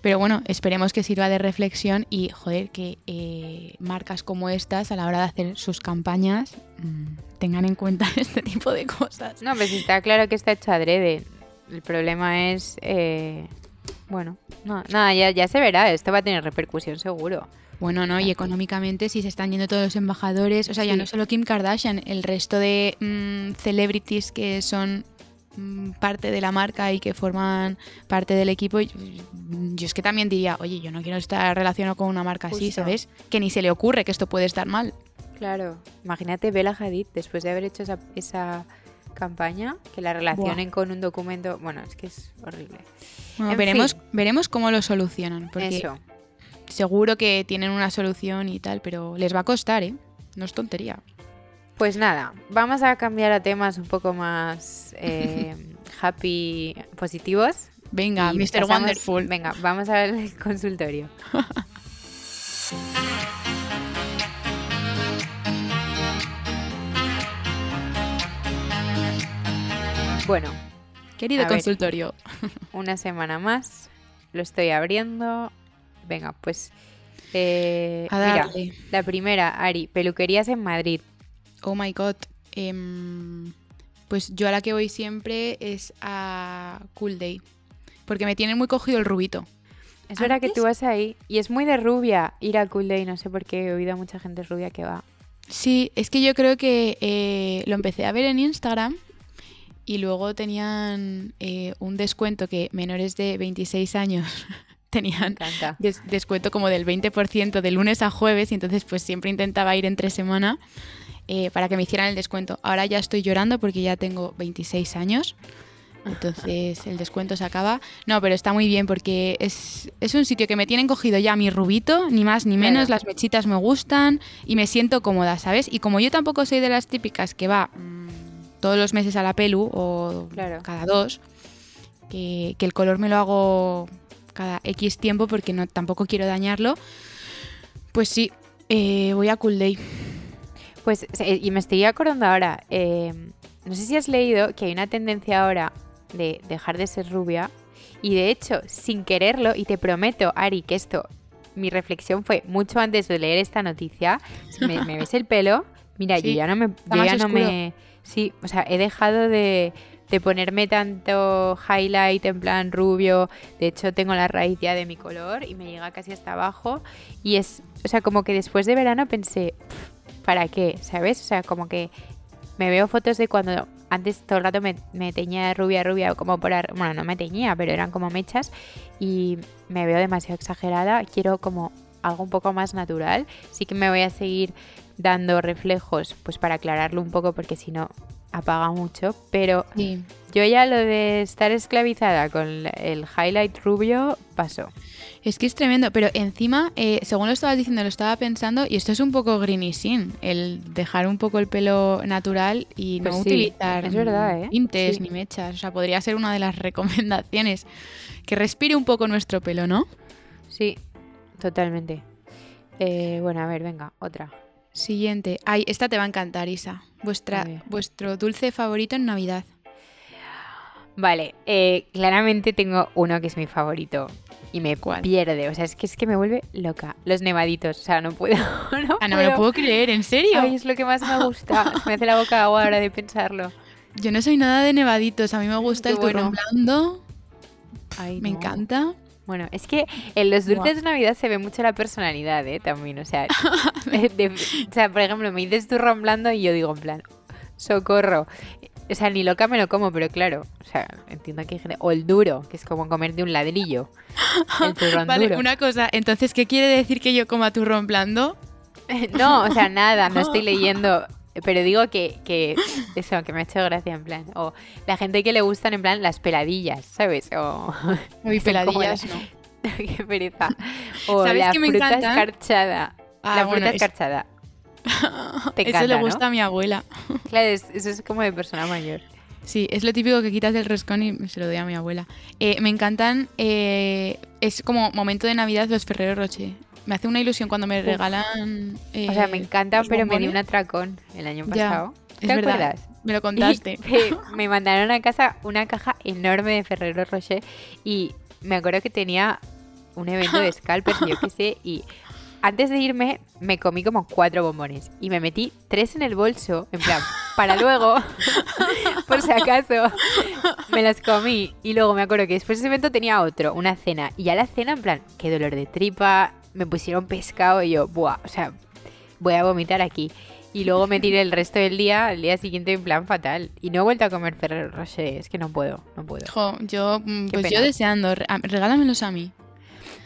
Pero bueno, esperemos que sirva de reflexión y, joder, que eh, marcas como estas, a la hora de hacer sus campañas, mm, tengan en cuenta este tipo de cosas. No, pues está claro que está hecho adrede. El problema es, eh, bueno, no, nada, ya, ya se verá. Esto va a tener repercusión seguro. Bueno, ¿no? Y económicamente, si se están yendo todos los embajadores, o sea, ya no solo Kim Kardashian, el resto de mm, celebrities que son mm, parte de la marca y que forman parte del equipo, yo, yo es que también diría, oye, yo no quiero estar relacionado con una marca así. ¿sabes? Que ni se le ocurre que esto puede estar mal. Claro. Imagínate Bella Hadid después de haber hecho esa, esa campaña, que la relacionen con un documento. Bueno, es que es horrible. Bueno, En veremos, fin. veremos cómo lo solucionan, porque Eso. seguro que tienen una solución y tal, pero les va a costar, ¿eh? No es tontería. Pues nada, vamos a cambiar a temas un poco más eh, happy, positivos. Venga, Mr. pasamos- Wonderful. Venga, vamos al consultorio. Bueno, Querido ver. consultorio. una semana más. Lo estoy abriendo. Venga, pues. eh, A mira, la primera, Ari, peluquerías en Madrid. Oh my god. Em, pues yo a la que voy siempre es a Cool Day. Porque me tienen muy cogido el rubito. Es verdad que tú vas ahí y es muy de rubia ir a Cool Day. No sé por qué he oído a mucha gente rubia que va. Sí, es que yo creo que eh, lo empecé a ver en Instagram y luego tenían eh, un descuento que menores de 26 años tenían descuento como del 20% de lunes a jueves y entonces pues siempre intentaba ir entre semana eh, para que me hicieran el descuento. Ahora ya estoy llorando porque ya tengo 26 años. Entonces el descuento se acaba. No, pero está muy bien porque es, un sitio que me tienen cogido ya mi rubito, ni más ni menos. Las mechitas me gustan y me siento cómoda, ¿sabes? Y como yo tampoco soy de las típicas que va mm, todos los meses a la pelu o cada dos, que, el color me lo hago cada X tiempo porque no, tampoco quiero dañarlo, pues sí, eh, voy a Cool Day. Pues, y me estoy acordando ahora, eh, no sé si has leído que hay una tendencia ahora de dejar de ser rubia y de hecho, sin quererlo, y te prometo, Ari, que esto, mi reflexión fue mucho antes de leer esta noticia, me, ves el pelo, mira, yo ya no me... ya no me sí, o sea, he dejado de, ponerme tanto highlight en plan rubio. De hecho, tengo la raíz ya de mi color y me llega casi hasta abajo. Y es, o sea, como que después de verano pensé, ¿para qué? ¿Sabes? O sea, como que me veo fotos de cuando antes todo el rato me, teñía rubia, rubia, como por... Bueno, no me teñía, pero eran como mechas y me veo demasiado exagerada. Quiero como algo un poco más natural. Sí que me voy a seguir dando reflejos pues para aclararlo un poco porque si no apaga mucho, pero yo ya lo de estar esclavizada con el highlight rubio pasó. Es que es tremendo, pero encima, eh, según lo estabas diciendo, lo estaba pensando, y esto es un poco greeny sin, el dejar un poco el pelo natural y no pues utilizar es verdad, ¿eh? tintes ni mechas. O sea, podría ser una de las recomendaciones. Que respire un poco nuestro pelo, ¿no? Sí, totalmente. Eh, bueno, a ver, venga, otra. Siguiente. Ay, esta te va a encantar, Isa. Vuestra, vuestro dulce favorito en Navidad. Vale, eh, claramente tengo uno que es mi favorito y me pierde. O sea, es que es que me vuelve loca. Los nevaditos. O sea, no puedo. No ah, no me lo puedo creer, ¿en serio? Ay, es lo que más me gusta. me hace la boca agua ahora de pensarlo. Yo no soy nada de nevaditos. A mí me gusta el turrón blando. Ay, me encanta. Bueno, es que en los dulces de Navidad se ve mucho la personalidad, ¿eh? También, o sea, o sea, por ejemplo, me dices turrón blando y yo digo en plan, socorro. O sea, ni loca me lo como, pero claro, o sea, entiendo que hay gente... O el duro, que es como comer de un ladrillo. El turrón vale, una cosa, entonces, ¿qué quiere decir que yo coma turrón blando? no, o sea, nada, no estoy leyendo pero digo que, que eso, que me ha hecho gracia en plan. O la gente que le gustan en plan las peladillas, ¿sabes? O. Muy peladillas, ¿no? Qué pereza. O la fruta escarchada. Ah, la fruta escarchada. eso le gusta a mi abuela. Claro, eso es como de persona mayor. Sí, es lo típico que quitas del roscón y se lo doy a mi abuela. Eh, me encantan, eh, es como momento de Navidad los Ferrero Rocher. Me hace una ilusión cuando me regalan. o sea, me eh, encantan, pero me di un atracón el año pasado. ¿Te acuerdas? Me lo contaste. me mandaron a casa una caja enorme de Ferrero Rocher y me acuerdo que tenía un evento de scalpers, yo qué sé, y antes de irme me comí como cuatro bombones y me metí tres en el bolso, en plan, para luego, por si acaso, me las comí. Y luego me acuerdo que después de ese evento tenía otro, una cena. Y ya la cena, en plan, qué dolor de tripa, me pusieron pescado y yo, buah, o sea, voy a vomitar aquí. Y luego me tiré el resto del día, el día siguiente en plan fatal. Y no he vuelto a comer Ferrero Rocher, es que no puedo, no puedo. yo, mm, pues yo deseando, regálamelos a mí.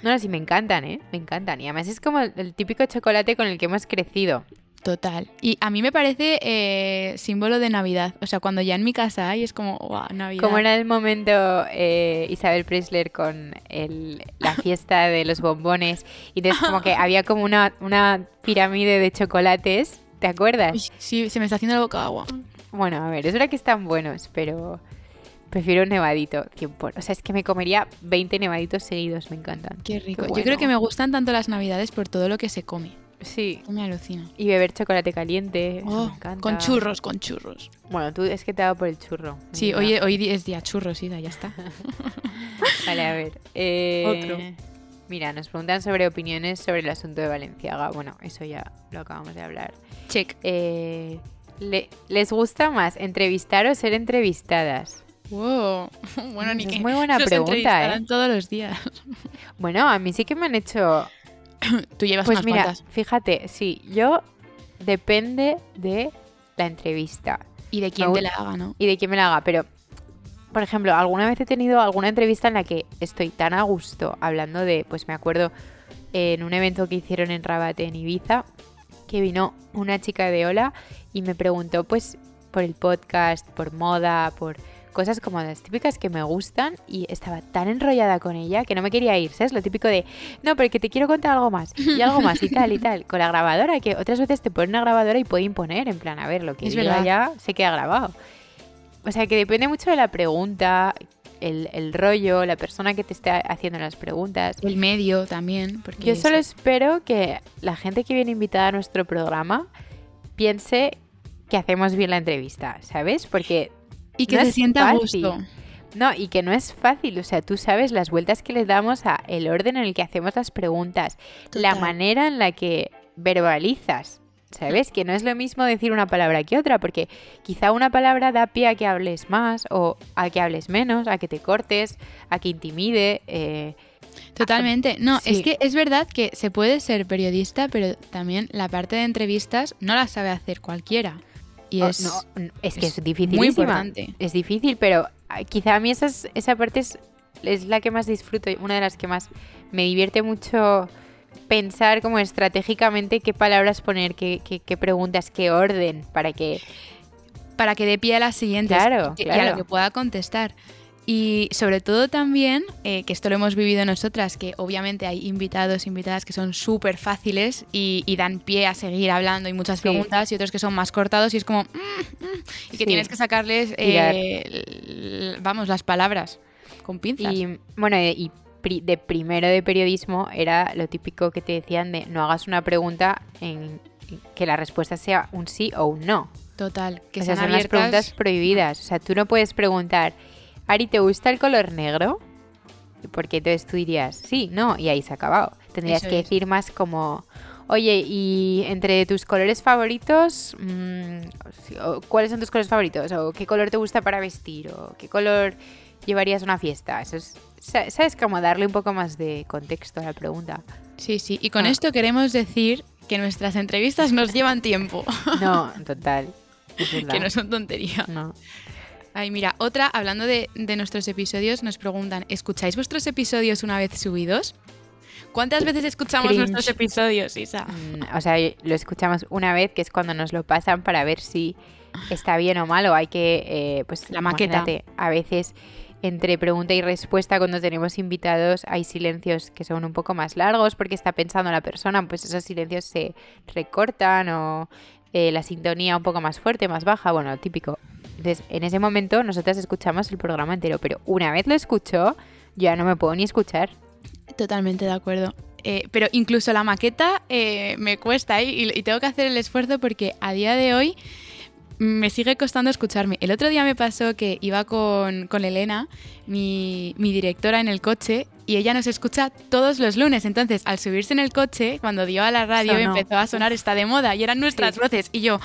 No, no, sí, me encantan, ¿eh? Me encantan. Y además es como el típico chocolate con el que hemos crecido. Total. Y a mí me parece eh, símbolo de Navidad. O sea, cuando ya en mi casa hay, es como, wow, Navidad. Como era el momento eh, Isabel Preisler con el, la fiesta de los bombones. Y entonces como que había como una, una pirámide de chocolates. ¿Te acuerdas? Sí, se me está haciendo la boca agua. Bueno, a ver, es verdad que están buenos, pero prefiero un nevadito. O sea, es que me comería 20 nevaditos seguidos, me encantan. Qué rico. Yo creo que me gustan tanto las navidades por todo lo que se come. Sí. Me alucina. Y beber chocolate caliente. Oh, me encanta. Con churros, con churros. Bueno, tú es que te ha dado por el churro. Sí, hoy, hoy es día churros, sí, ya está. vale, a ver. Eh, Otro. Mira, nos preguntan sobre opiniones sobre el asunto de Valenciaga. Bueno, eso ya lo acabamos de hablar. Check. Eh, ¿Les gusta más entrevistar o ser entrevistadas? Wow. Bueno, ni es muy buena pregunta, ¿eh? todos los días. Bueno, a mí sí que me han hecho Tú llevas pues unas mira, fíjate, sí, yo depende de la entrevista. Y de quién te la haga, ¿no? Y de quién me la haga, pero por ejemplo, alguna vez he tenido alguna entrevista en la que estoy tan a gusto hablando de, pues me acuerdo en un evento que hicieron en Rabat, en Ibiza, que vino una chica de Ola y me preguntó pues por el podcast, por moda, por cosas como las típicas que me gustan y estaba tan enrollada con ella que no me quería ir, ¿sabes? Lo típico de, no, pero que te quiero contar algo más y algo más y tal y tal. Con la grabadora, que otras veces te ponen una grabadora y puede imponer, en plan, a ver, lo que Es diga verdad. ya se queda grabado. O sea, que depende mucho de la pregunta, el, el rollo, la persona que te esté haciendo las preguntas. El medio también. Porque Yo solo es- espero que la gente que viene invitada a nuestro programa piense que hacemos bien la entrevista, ¿sabes? Porque Y que no se sienta a gusto. no, y que no es fácil, o sea, tú sabes las vueltas que le damos a el orden en el que hacemos las preguntas, la manera en la que verbalizas, ¿sabes? Que no es lo mismo decir una palabra que otra, porque quizá una palabra da pie a que hables más o a que hables menos, a que te cortes, a que intimide. eh, Totalmente. No, es que es verdad que se puede ser periodista, pero también la parte de entrevistas no la sabe hacer cualquiera. Y Oh, es no, es que es es, difícil. muy importante. Es difícil, pero ah, quizá a mí esas- esa parte es, es la que más disfruto, y una de las que más me divierte mucho pensar como estratégicamente qué palabras poner, qué, qué- qué preguntas, qué orden, para que... para que dé pie a las siguientes Claro, y que- y a claro. lo que pueda contestar. Y sobre todo también, eh, que esto lo hemos vivido nosotras, que obviamente hay invitados, invitadas que son súper fáciles y, y dan pie a seguir hablando y muchas Sí. preguntas y otros que son más cortados y es como... "Mm, mm", y que Sí. tienes que sacarles, eh, vamos, las palabras con pinzas. Y bueno, eh, y de primero de periodismo era lo típico que te decían de no hagas una pregunta en que la respuesta sea un sí o un no. Total, que o sea, sean son las preguntas prohibidas. O sea, tú no puedes preguntar, Ari, ¿te gusta el color negro? Porque entonces tú dirías, sí, no, y ahí se ha acabado. Tendrías Eso que es. decir más como, oye, y entre tus colores favoritos, mm, ¿cuáles son tus colores favoritos? ¿O qué color te gusta para vestir? ¿O qué color llevarías a una fiesta? Eso es, sa- ¿sabes? Como darle un poco más de contexto a la pregunta. Sí, sí. Y con Ah. esto queremos decir que nuestras entrevistas nos llevan tiempo, No, total. es que no son tontería. No. Ay, mira, otra, hablando de, de nuestros episodios, nos preguntan, ¿escucháis vuestros episodios una vez subidos? ¿Cuántas veces escuchamos Cringe. nuestros episodios, Isa? Mm, O sea, lo escuchamos una vez, que es cuando nos lo pasan para ver si está bien o mal, o hay que, eh, pues, La maqueta. A veces entre pregunta y respuesta cuando tenemos invitados hay silencios que son un poco más largos porque está pensando la persona, pues esos silencios se recortan o eh, la sintonía un poco más fuerte, más baja, bueno, típico. Entonces, en ese momento nosotras escuchamos el programa entero, pero una vez lo escucho, ya no me puedo ni escuchar. Totalmente de acuerdo. Eh, pero incluso la maqueta eh, me cuesta ¿eh? y, tengo que hacer el esfuerzo porque a día de hoy me sigue costando escucharme. El otro día me pasó que iba con, con Elena, mi directora, en el coche y ella nos escucha todos los lunes. Entonces, al subirse en el coche, cuando dio a la radio, Sonó. empezó a sonar Está de moda y eran nuestras Sí. voces. Y yo,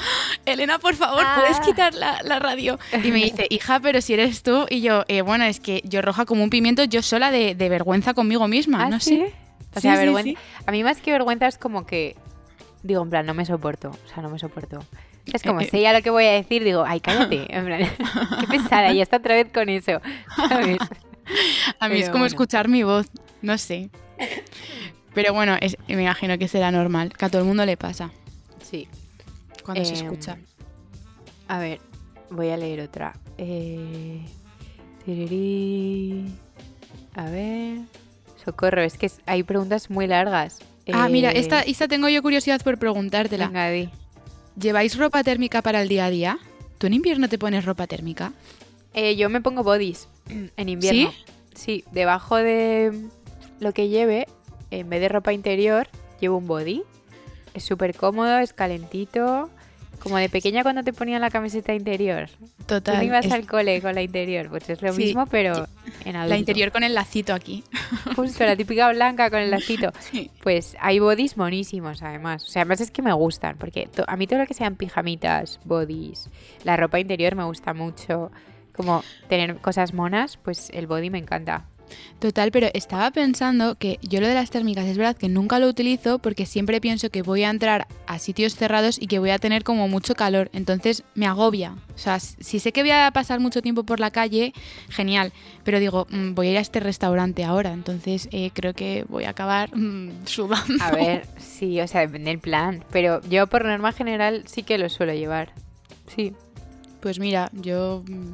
Elena, por favor, ¿puedes Ah. quitar la, la radio? Y me dice, hija, pero si eres tú. Y yo, "Eh, bueno, es que yo roja como un pimiento, yo sola de, de vergüenza conmigo misma. ¿Ah, no sí? sé. O sea, sí, vergüenza. A mí más que vergüenza es como que digo, en plan, no me soporto. O sea, no me soporto. Es como, sé ya lo que voy a decir, digo, ay, cállate. En plan, qué pesada, ya está otra vez con eso. ¿sabes? A mí Pero es como bueno. escuchar mi voz, no sé. Pero bueno, es- me imagino que será normal, que a todo el mundo le pasa Sí. cuando se Em, escucha. A ver, voy a leer otra. Eh, tirirí. A ver. Socorro, es que hay preguntas muy largas. Ah, mira, Eh, esta, esta tengo yo curiosidad por preguntártela. venga, di. ¿Lleváis ropa térmica para el día a día? ¿Tú en invierno te pones ropa térmica? Eh, yo me pongo bodies en invierno. ¿Sí? debajo de lo que lleve, en vez de ropa interior, llevo un body. Es súper cómodo, es calentito. Como de pequeña cuando te ponían la camiseta interior. Tú Total. no ibas es al cole con la interior, pues es lo Sí, mismo, pero en adulto. la interior con el lacito aquí. Justo, la típica blanca con el lacito. Sí. Pues hay bodies monísimos, además. O sea, además es que me gustan, porque a mí todo lo que sean pijamitas, bodies, la ropa interior me gusta mucho. Como tener cosas monas, pues el body me encanta. Total, pero estaba pensando que yo lo de las térmicas es verdad que nunca lo utilizo porque siempre pienso que voy a entrar a sitios cerrados y que voy a tener como mucho calor, entonces me agobia. O sea, si sé que voy a pasar mucho tiempo por la calle, genial, pero digo, mm, voy a ir a este restaurante ahora, entonces eh, creo que voy a acabar mm, sudando. A ver, sí, o sea, depende del plan, pero yo por norma general sí que lo suelo llevar. Sí. Pues mira, yo mm,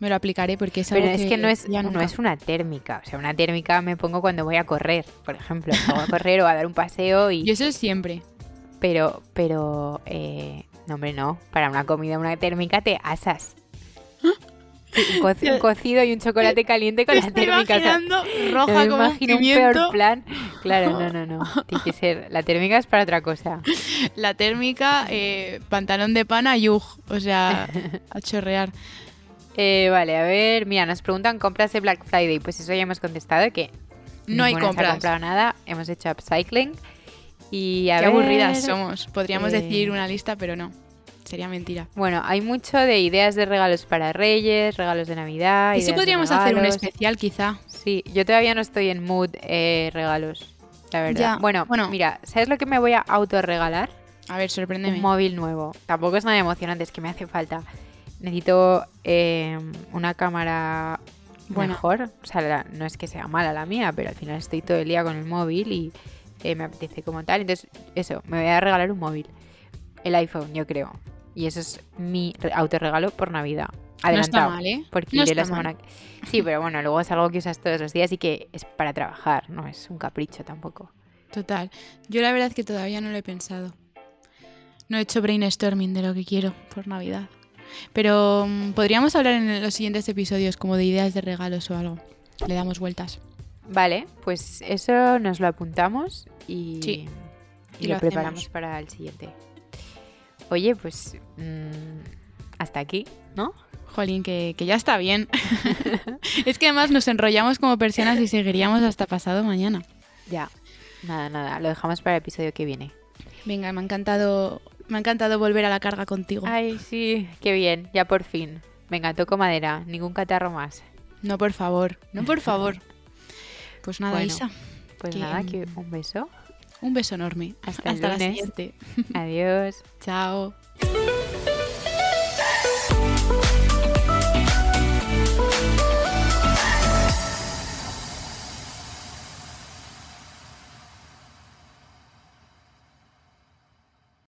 me lo aplicaré porque es algo Pero es que no es, no es una térmica. O sea, una térmica me pongo cuando voy a correr, por ejemplo. Voy a correr o a dar un paseo y... Y eso es siempre. Pero, pero... eh, no, hombre, no. Para una comida, una térmica te asas. Sí, un, co- un cocido y un chocolate caliente con la térmica. o sea, roja no me imagino un peor plan. Claro, no, no, no. Tiene que ser... La térmica es para otra cosa. La térmica, eh, pantalón de pana, yug. O sea, a chorrear. Eh, vale, a ver, mira, nos preguntan compras de Black Friday. Pues eso ya hemos contestado que No hay ha compras. comprado nada. Hemos hecho upcycling. Y a Qué ver, aburridas somos. Podríamos eh, decir una lista, pero no. Sería mentira. Bueno, hay mucho de ideas de regalos para Reyes, regalos de Navidad. Y de podríamos hacer un especial, quizá. Sí, yo todavía no estoy en mood eh, regalos, la verdad. Ya, Bueno, bueno. mira, ¿sabes lo que me voy a autorregalar? A ver, sorpréndeme. Un móvil nuevo. Tampoco es nada emocionante, es que me hace falta. Necesito eh, una cámara Bueno. mejor. O sea, la- no es que sea mala la mía, pero al final estoy todo el día con el móvil y eh, me apetece como tal. Entonces, eso, me voy a regalar un móvil. El iPhone, yo creo. Y eso es mi re- autorregalo por Navidad. No Adelantado. está mal, ¿eh? Porque No iré la mal. Sí, pero bueno, luego es algo que usas todos los días y que es para trabajar, no es un capricho tampoco. Total. Yo la verdad es que todavía no lo he pensado. No he hecho brainstorming de lo que quiero por Navidad. Pero mm, podríamos hablar en los siguientes episodios como de ideas de regalos o algo. Le damos vueltas. Vale, pues eso nos lo apuntamos y, Sí, y y lo, lo preparamos para el siguiente. Oye, pues mm, hasta aquí, ¿no? Jolín, que, que ya está bien. es que además nos enrollamos como personas y seguiríamos hasta pasado mañana. Ya. Nada, nada, lo dejamos para el episodio que viene. Venga, me ha encantado, me ha encantado volver a la carga contigo. Ay, sí, qué bien, ya por fin. Venga, toco madera, ningún catarro más. No, por favor, no, por favor. Pues nada, Bueno, Isa, Pues Que, nada, que un beso. un beso enorme. Hasta el la lunes. siguiente. Adiós. Chao.